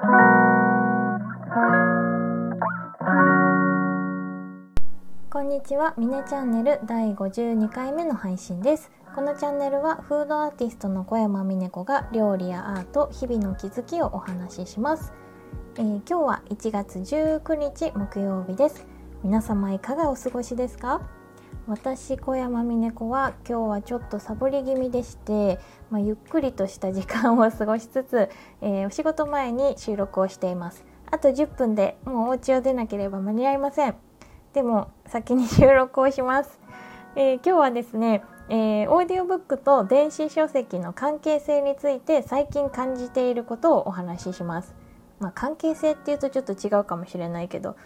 こんにちは、ミネチャンネル第52回目の配信です。このチャンネルはフードアーティストの小山美音子が料理やアート、日々の気づきをお話しします。えー、今日は1月19日木曜日です。皆様いかがお過ごしですか？私小山美音子は今日はちょっとサボり気味でして、まあ、ゆっくりとした時間を過ごしつつ、えー、お仕事前に収録をしていますあと10分でもうお家を出なければ間に合いませんでも先に収録をします、えー、今日はですねえー、オーディオブックと電子書籍の関係性について最近感じていることをお話しします。まあ、関係性っていうとちょっと違うかもしれないけど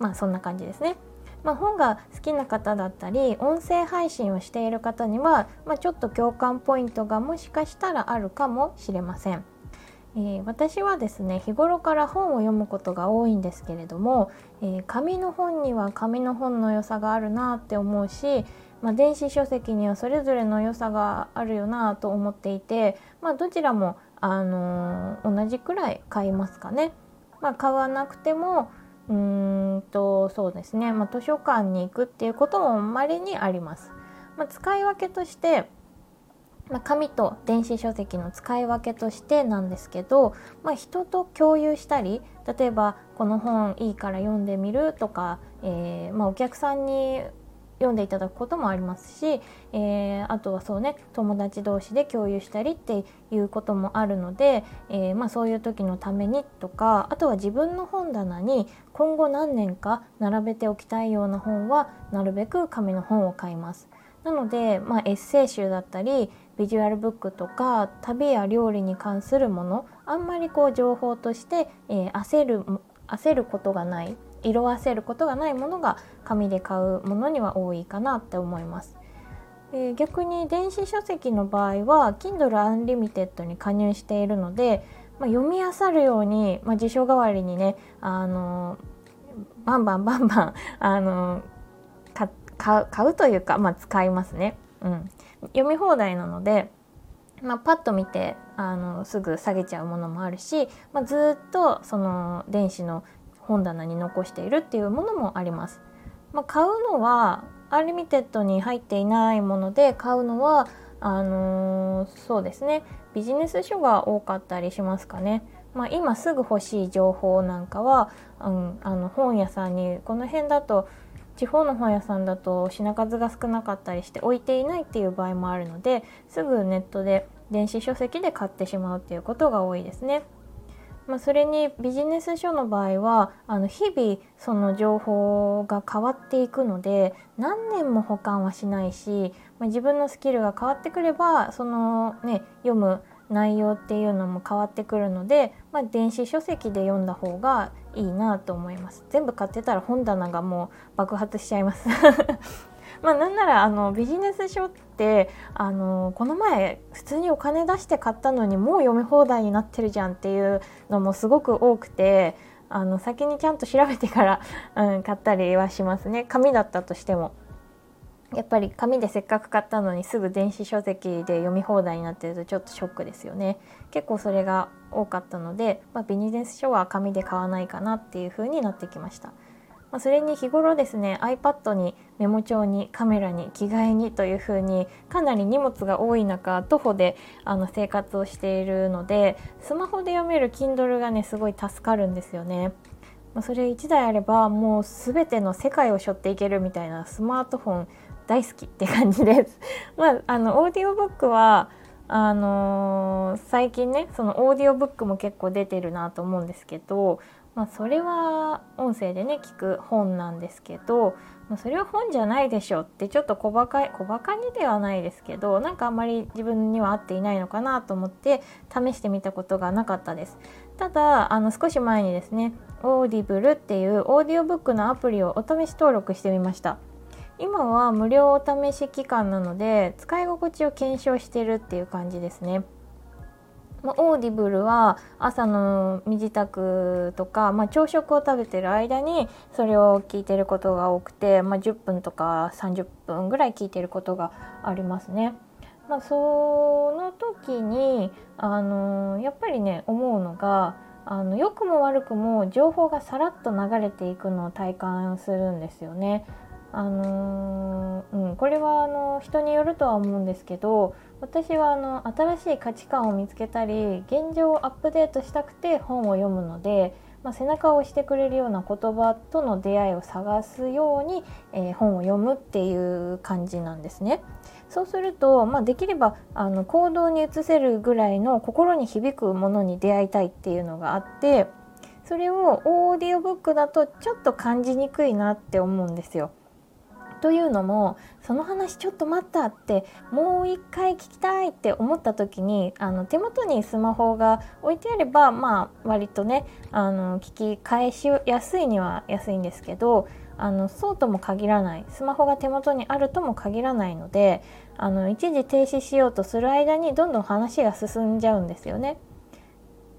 まあそんな感じですね。まあ、本が好きな方だったり音声配信をしている方には、まあ、ちょっと共感ポイントがもしかしたらあるかもしれません。えー、私はですね日頃から本を読むことが多いんですけれども、えー、紙の本には紙の本の良さがあるなって思うし、まあ、電子書籍にはそれぞれの良さがあるよなと思っていて、まあ、どちらも、あのー、同じくらい買いますかね。まあ、買わなくてもうんとそうですね、まあ、図書館に行くっていうこともまれにあります。まあ、使い分けとして、まあ、紙と電子書籍の使い分けとしてなんですけど、まあ、人と共有したり例えばこの本いいから読んでみるとか、えーまあ、お客さんに読んでいただくこともありますし、えー、あとはそうね友達同士で共有したりっていうこともあるので、えー、まあ、そういう時のためにとかあとは自分の本棚に今後何年か並べておきたいような本はなるべく紙の本を買います。なので、まあ、エッセイ集だったりビジュアルブックとか旅や料理に関するものあんまりこう情報として、えー、焦る焦ることがない色あせることがないものが紙で買うものには多いかなって思います。え、逆に電子書籍の場合は Kindle Unlimited に加入しているので、まあ、読み漁るように、まあ、辞書代わりにね、あのバンバンバンバン、あの買うというか、まあ、使いますね、うん。読み放題なので、まあ、パッと見てあのすぐ下げちゃうものもあるし、まあ、ずっとその電子の本棚に残しているっていうものもあります。まあ、買うのは Unlimited に入っていないもので買うのはあのー、そうですねビジネス書が多かったりしますかね。まあ、今すぐ欲しい情報なんかは、うん、あの本屋さんにこの辺だと地方の本屋さんだと品数が少なかったりして置いていないっていう場合もあるのですぐネットで電子書籍で買ってしまうっていうことが多いですね。まあ、それにビジネス書の場合はあの日々その情報が変わっていくので何年も保管はしないし、まあ、自分のスキルが変わってくればその、ね、読む内容っていうのも変わってくるので、まあ、電子書籍で読んだ方がいいなと思います。全部買ってたら本棚がもう爆発しちゃいます。まあ、なんならあのビジネス書ってあのこの前普通にお金出して買ったのにもう読み放題になってるじゃんっていうのもすごく多くてあの先にちゃんと調べてから、うん、買ったりはしますね。紙だったとしても。やっぱり紙でせっかく買ったのにすぐ電子書籍で読み放題になってるとちょっとショックですよね。結構それが多かったので、まあ、ビジネス書は紙で買わないかなっていう風になってきました。まあ、それに日頃ですね iPad にメモ帳にカメラに着替えにというふうにかなり荷物が多い中徒歩であの生活をしているのでスマホで読める Kindle がねすごい助かるんですよね。まあ、それ1台あればもう全ての世界を背負っていけるみたいなスマートフォン大好きって感じです。まあ、あのオーディオブックはあのー、最近ねそのオーディオブックも結構出てるなと思うんですけどまあ、それは音声でね聞く本なんですけど、まあ、それは本じゃないでしょってちょっと小バカ小バカにではないですけどなんかあんまり自分には合っていないのかなと思って試してみたことがなかったです。ただあの少し前にですね Audible っていうオーディオブックのアプリをお試し登録してみました。今は無料お試し期間なので使い心地を検証してるっていう感じですねまあ、 Audible は朝の身支度とか、まあ、朝食を食べてる間にそれを聞いてることが多くて、まあ、10分とか30分ぐらい聞いてることがありますね。まあ、その時に、あの、やっぱりね思うのがあの良くも悪くも情報がさらっと流れていくのを体感するんですよね。あのー、うん、これはあの人によるとは思うんですけど私はあの新しい価値観を見つけたり現状をアップデートしたくて本を読むのでまあ、背中を押してくれるような言葉との出会いを探すように、えー、本を読むっていう感じなんですね。そうすると、まあ、できればあの行動に移せるぐらいの心に響くものに出会いたいっていうのがあってそれをオーディオブックだとちょっと感じにくいなって思うんですよ。というのもその話ちょっと待ったってもう一回聞きたいって思った時にあの手元にスマホが置いてあればまあ割とねあの聞き返しやすいには安いんですけどあのそうとも限らないスマホが手元にあるとも限らないのであの一時停止しようとする間にどんどん話が進んじゃうんですよね。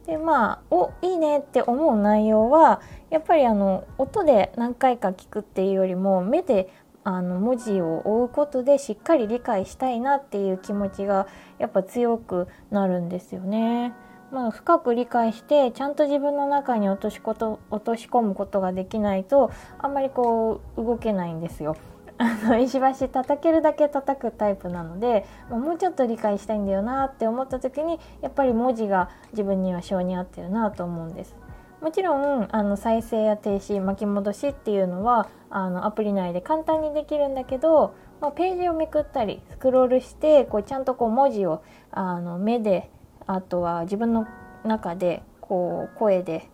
でまあおいいねって思う内容はやっぱりあの音で何回か聞くっていうよりも目であの文字を追うことでしっかり理解したいなっていう気持ちがやっぱ強くなるんですよね。まあ、深く理解してちゃんと自分の中に落としこと落とし込むことができないとあんまりこう動けないんですよ。あの石橋叩けるだけ叩くタイプなのでもうちょっと理解したいんだよなって思った時にやっぱり文字が自分には性に合ってるなと思うんです。もちろんあの再生や停止巻き戻しっていうのはあのアプリ内で簡単にできるんだけど、まあ、ページをめくったりスクロールしてこうちゃんとこう文字をあの目であとは自分の中でこう声で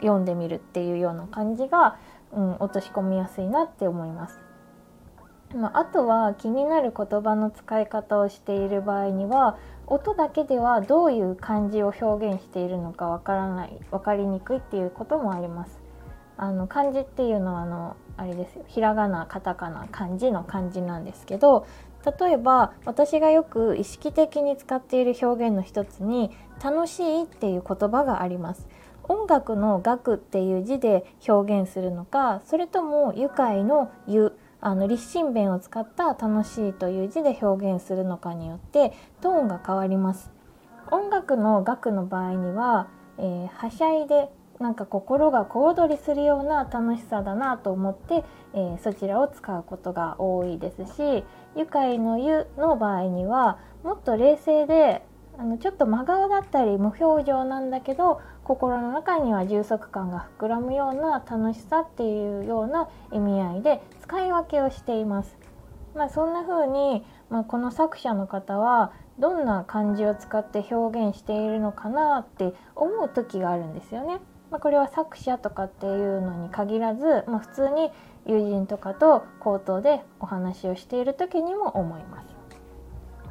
読んでみるっていうような感じが、うん、落とし込みやすいなって思います。まあ、あとは気になる言葉の使い方をしている場合には音だけではどういう漢字を表現しているのかわからない分かりにくいっていうこともあります。あの漢字っていうのはあのあれですよひらがなカタカナ漢字の漢字なんですけど例えば私がよく意識的に使っている表現の一つに「楽しい」っていう言葉があります。音楽の「楽」っていう字で表現するのかそれとも愉快の「ゆ」あの立身弁を使った楽しいという字で表現するのかによってトーンが変わります音楽の楽の場合には、えー、はしゃいでなんか心が小躍りするような楽しさだなと思って、えー、そちらを使うことが多いですし愉快の「ゆ」の場合にはもっと冷静であのちょっと真顔だったり無表情なんだけど心の中には充足感が膨らむような楽しさっていうような意味合いで使い分けをしています。まあ、そんな風に、まあ、この作者の方はどんな漢字を使って表現しているのかなって思う時があるんですよね。まあ、これは作者とかっていうのに限らず、まあ、普通に友人とかと口頭でお話をしている時にも思います。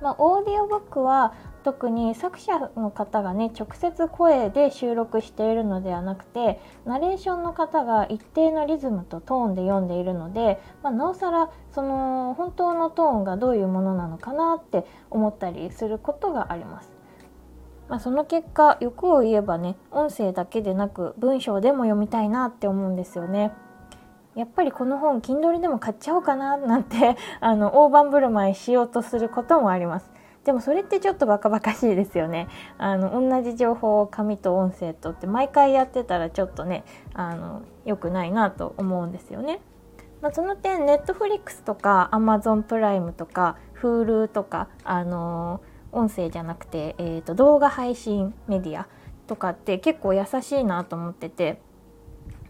まあ、オーディオブックは特に作者の方がね直接声で収録しているのではなくてナレーションの方が一定のリズムとトーンで読んでいるので、まあ、なおさらその本当のトーンがどういうものなのかなって思ったりすることがあります。まあ、その結果欲を言えばね音声だけでなく文章でも読みたいなって思うんですよね。やっぱりこの本 Kindle でも買っちゃおうかななんて あの大盤振る舞いしようとすることもあります。でもそれってちょっとバカバカしいですよね。あの同じ情報を紙と音声とって毎回やってたらちょっとねあの良くないなと思うんですよね。まあ、その点ネットフリックスとかアマゾンプライムとか Hulu とかあのー、音声じゃなくて、えーと動画配信メディアとかって結構優しいなと思ってて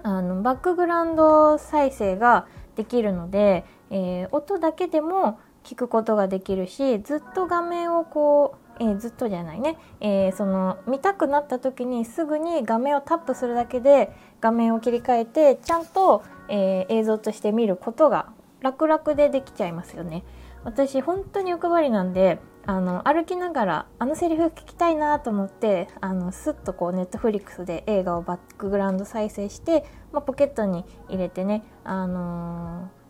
あのバックグラウンド再生ができるので、えー、音だけでも聞くことができるしずっと画面をこう、えー、ずっとじゃないね、えー、その見たくなった時にすぐに画面をタップするだけで画面を切り替えてちゃんと、えー、映像として見ることが楽々でできちゃいますよね。私本当に欲張りなんであの歩きながらあのセリフ聞きたいなと思ってあのスッとこうネットフリックスで映画をバックグラウンド再生して、まあ、ポケットに入れてね、あのー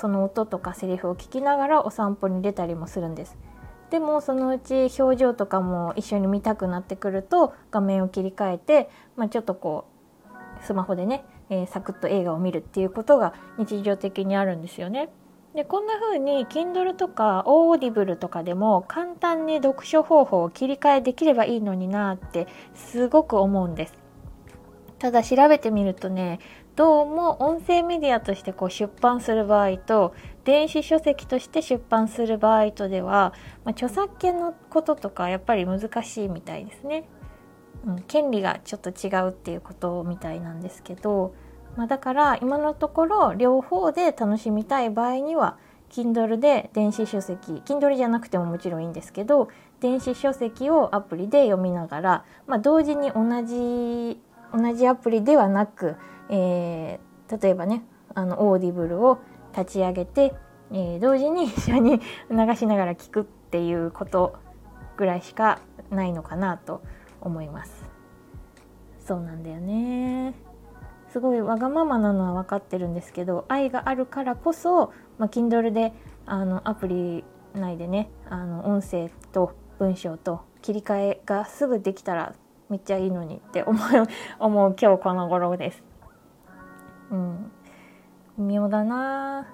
その音とかセリフを聞きながらお散歩に出たりもするんです。でもそのうち表情とかも一緒に見たくなってくると画面を切り替えて、まあ、ちょっとこうスマホでね、えー、サクッと映画を見るっていうことが日常的にあるんですよね。でこんな風に Kindle とか Audible とかでも簡単に読書方法を切り替えできればいいのになってすごく思うんです。ただ調べてみるとねどうも音声メディアとしてこう出版する場合と電子書籍として出版する場合とでは、まあ、著作権のこととかやっぱり難しいみたいですね。うん、権利がちょっと違うっていうことみたいなんですけど、まあ、だから今のところ両方で楽しみたい場合には Kindle で電子書籍 Kindle じゃなくてももちろんいいんですけど電子書籍をアプリで読みながら、まあ、同時に同じ同じアプリではなく、えー、例えばねあの Audible を立ち上げて、えー、同時に一緒に流しながら聞くっていうことぐらいしかないのかなと思います。そうなんだよねすごいわがままなのは分かってるんですけど愛があるからこそ、まあ、Kindle であのアプリ内でねあの音声と文章と切り替えがすぐできたらめっちゃいいのにって思う 思う今日この頃です。うん、微妙だな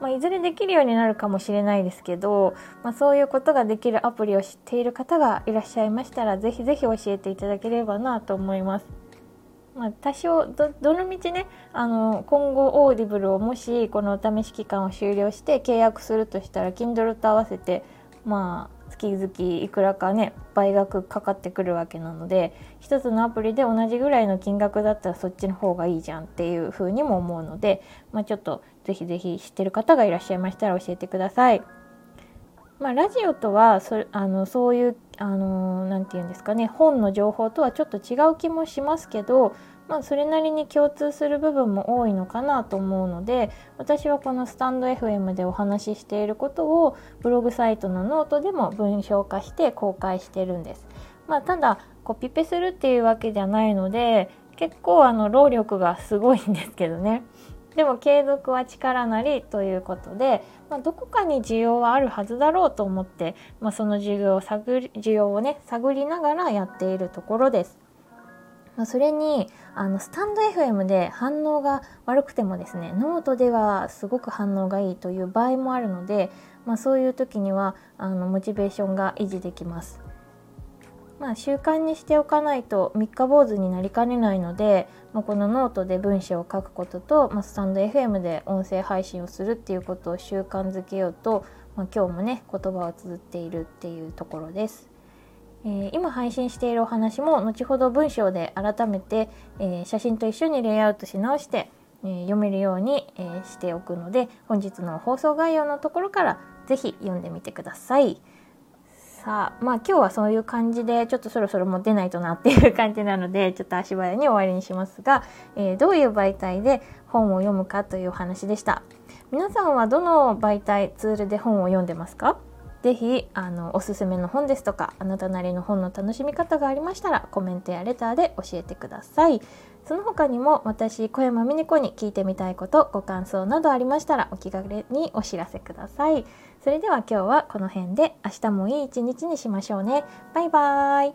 まあ、いずれできるようになるかもしれないですけど、まあ、そういうことができるアプリを知っている方がいらっしゃいましたらぜひぜひ教えていただければなと思います。まあ、多少どのみちねあの今後 Audible をもしこのお試し期間を終了して契約するとしたら Kindle と合わせてまあ月々いくらかね倍額かかってくるわけなので1つのアプリで同じぐらいの金額だったらそっちの方がいいじゃんっていうふうにも思うので、まあ、ちょっとぜひぜひ知ってる方がいらっしゃいましたら教えてください。まあ、ラジオとはそあのそういうあのー、て言うんですかね本の情報とはちょっと違う気もしますけど、まあ、それなりに共通する部分も多いのかなと思うので私はこのスタンド FM でお話ししていることをブログサイトのノートでも文章化して公開してるんです。まあ、ただコピペするっていうわけじゃないので結構あの労力がすごいんですけどね。でも継続は力なりということで、まあ、どこかに需要はあるはずだろうと思って、まあ、その需要を探り需要をね探りながらやっているところです。まあ、それにあのスタンド FM で反応が悪くてもですねノートではすごく反応がいいという場合もあるので、まあ、そういう時にはあのモチベーションが維持できます。まあ、習慣にしておかないと三日坊主になりかねないので、まあ、このノートで文章を書くことと、まあ、スタンド FM で音声配信をするっていうことを習慣づけようと、まあ、今日もね言葉を綴っているっていうところです。えー、今配信しているお話も後ほど文章で改めて、えー、写真と一緒にレイアウトし直して、えー、読めるように、えしておくので本日の放送概要のところから是非読んでみてください。さあまあ今日はそういう感じでちょっとそろそろもう出ないとなっていう感じなので ちょっと足早に終わりにしますが、えー、どういう媒体で本を読むかというお話でした。皆さんはどの媒体ツールで本を読んでますか？ぜひあのおすすめの本ですとかあなたなりの本の楽しみ方がありましたらコメントやレターで教えてください。その他にも私小山美音子に聞いてみたいことご感想などありましたらお気軽にお知らせください。それでは今日はこの辺で明日もいい一日にしましょうね。バイバーイ。